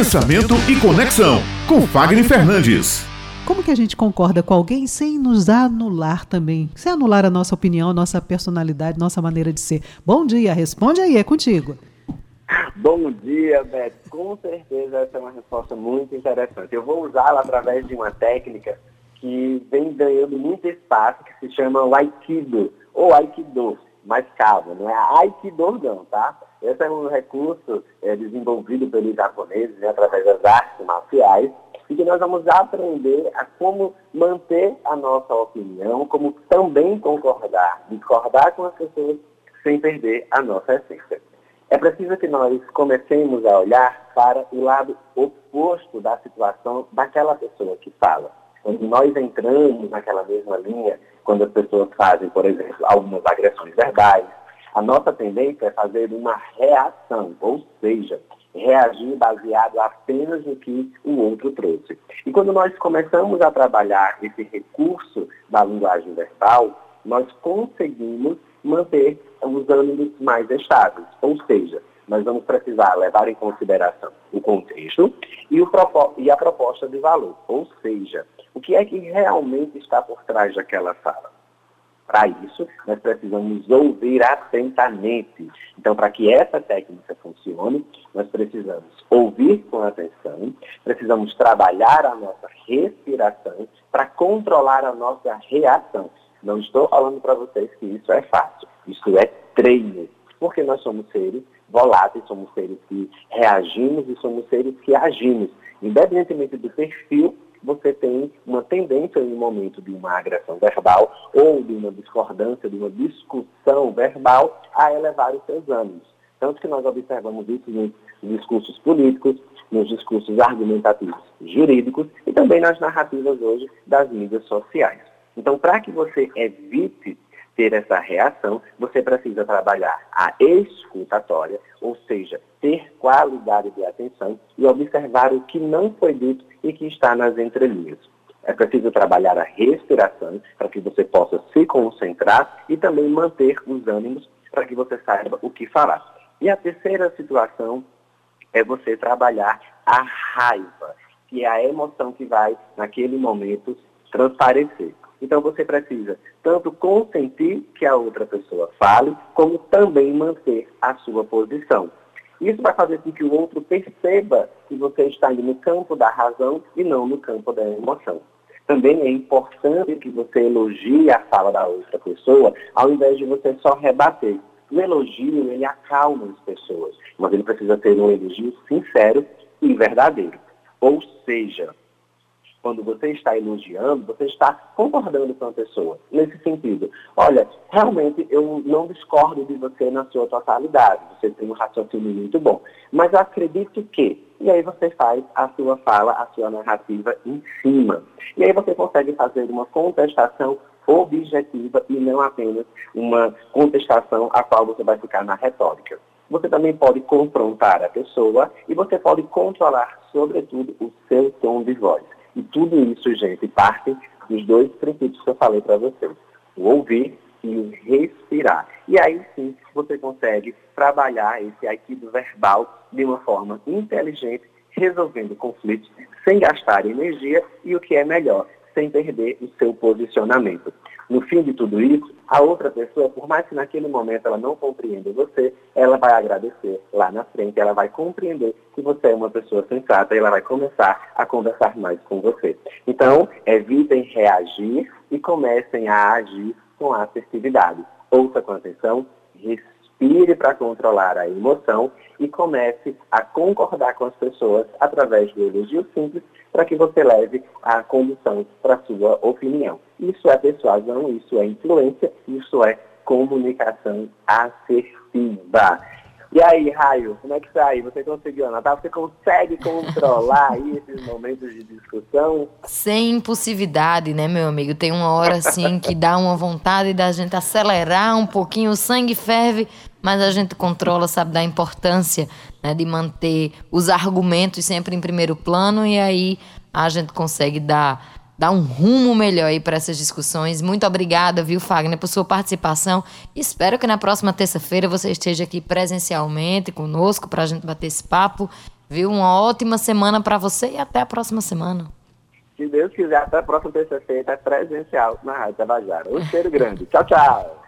Pensamento e Conexão, com Fagner Fernandes. Como que a gente concorda com alguém sem nos anular também? Sem anular a nossa opinião, nossa personalidade, nossa maneira de ser. Bom dia, responde aí, é contigo. Bom dia, Beto. Com certeza essa é uma resposta muito interessante. Eu vou usá-la através de uma técnica que vem ganhando muito espaço, que se chama o Aikido, ou Aikido, mais calma, não é Aikido não, tá? Esse é um recurso é, desenvolvido pelos japoneses né, através das artes marciais, e que nós vamos aprender a como manter a nossa opinião, como também concordar, discordar com as pessoas sem perder a nossa essência. É preciso que nós comecemos a olhar para o lado oposto da situação daquela pessoa que fala. Quando nós entramos naquela mesma linha, quando as pessoas fazem, por exemplo, algumas agressões verbais, a nossa tendência é fazer uma reação, ou seja, reagir baseado apenas no que o outro trouxe. E quando nós começamos a trabalhar esse recurso da linguagem verbal, nós conseguimos manter os ânimos mais estáveis. Ou seja, nós vamos precisar levar em consideração o contexto e, o, e a proposta de valor. Ou seja, o que é que realmente está por trás daquela fala. Para isso, nós precisamos ouvir atentamente. Então, para que essa técnica funcione, nós precisamos ouvir com atenção, precisamos trabalhar a nossa respiração para controlar a nossa reação. Não estou falando para vocês que isso é fácil. Isso é treino. Porque nós somos seres voláteis, somos seres que reagimos e somos seres que agimos. Independentemente do perfil você tem uma tendência em um momento de uma agressão verbal ou de uma discordância, de uma discussão verbal, a elevar os seus ânimos. Tanto que nós observamos isso nos discursos políticos, nos discursos argumentativos jurídicos e também nas narrativas hoje das mídias sociais. Então, para que você evite ter essa reação, você precisa trabalhar a escutatória, ou seja, ter qualidade de atenção e observar o que não foi dito e que está nas entrelinhas. É preciso trabalhar a respiração para que você possa se concentrar e também manter os ânimos para que você saiba o que falar. E a terceira situação é você trabalhar a raiva, que é a emoção que vai, naquele momento, transparecer. Então você precisa tanto consentir que a outra pessoa fale, como também manter a sua posição. Isso vai fazer com que o outro perceba que você está indo no campo da razão e não no campo da emoção. Também é importante que você elogie a fala da outra pessoa, ao invés de você só rebater. O elogio, ele acalma as pessoas, mas ele precisa ter um elogio sincero e verdadeiro. Ou seja, quando você está elogiando, você está concordando com a pessoa. Nesse sentido, olha, realmente eu não discordo de você na sua totalidade, você tem um raciocínio muito bom, mas eu acredito que. E aí você faz a sua fala, a sua narrativa em cima. E aí você consegue fazer uma contestação objetiva e não apenas uma contestação a qual você vai ficar na retórica. Você também pode confrontar a pessoa e você pode controlar, sobretudo, o seu tom de voz. E tudo isso, gente, parte dos dois princípios que eu falei para vocês: o ouvir e o respirar. E aí sim você consegue trabalhar esse aikido verbal de uma forma inteligente, resolvendo conflitos sem gastar energia e o que é melhor, sem perder o seu posicionamento. No fim de tudo isso, a outra pessoa, por mais que naquele momento ela não compreenda você, ela vai agradecer lá na frente, ela vai compreender que você é uma pessoa sensata e ela vai começar a conversar mais com você. Então, evitem reagir e comecem a agir com assertividade. Ouça com atenção, respire para controlar a emoção e comece a concordar com as pessoas através do elogio simples para que você leve a condução para a sua opinião. Isso é persuasão, isso é influência, isso é comunicação assertiva. E aí, Raio, como é que tá aí? Você conseguiu anotar? Você consegue controlar aí esses momentos de discussão? Sem impulsividade, né, meu amigo? Tem uma hora assim que dá uma vontade da gente acelerar um pouquinho, o sangue ferve, mas a gente controla, sabe, da importância né, de manter os argumentos sempre em primeiro plano e aí a gente consegue dar dar um rumo melhor aí para essas discussões. Muito obrigada, viu, Fagner, por sua participação. Espero que na próxima terça-feira você esteja aqui presencialmente conosco para a gente bater esse papo. Viu? Uma ótima semana para você e até a próxima semana. Se Deus quiser, até a próxima terça-feira, é presencial na Rádio Tabajara. Um cheiro grande. Tchau, tchau.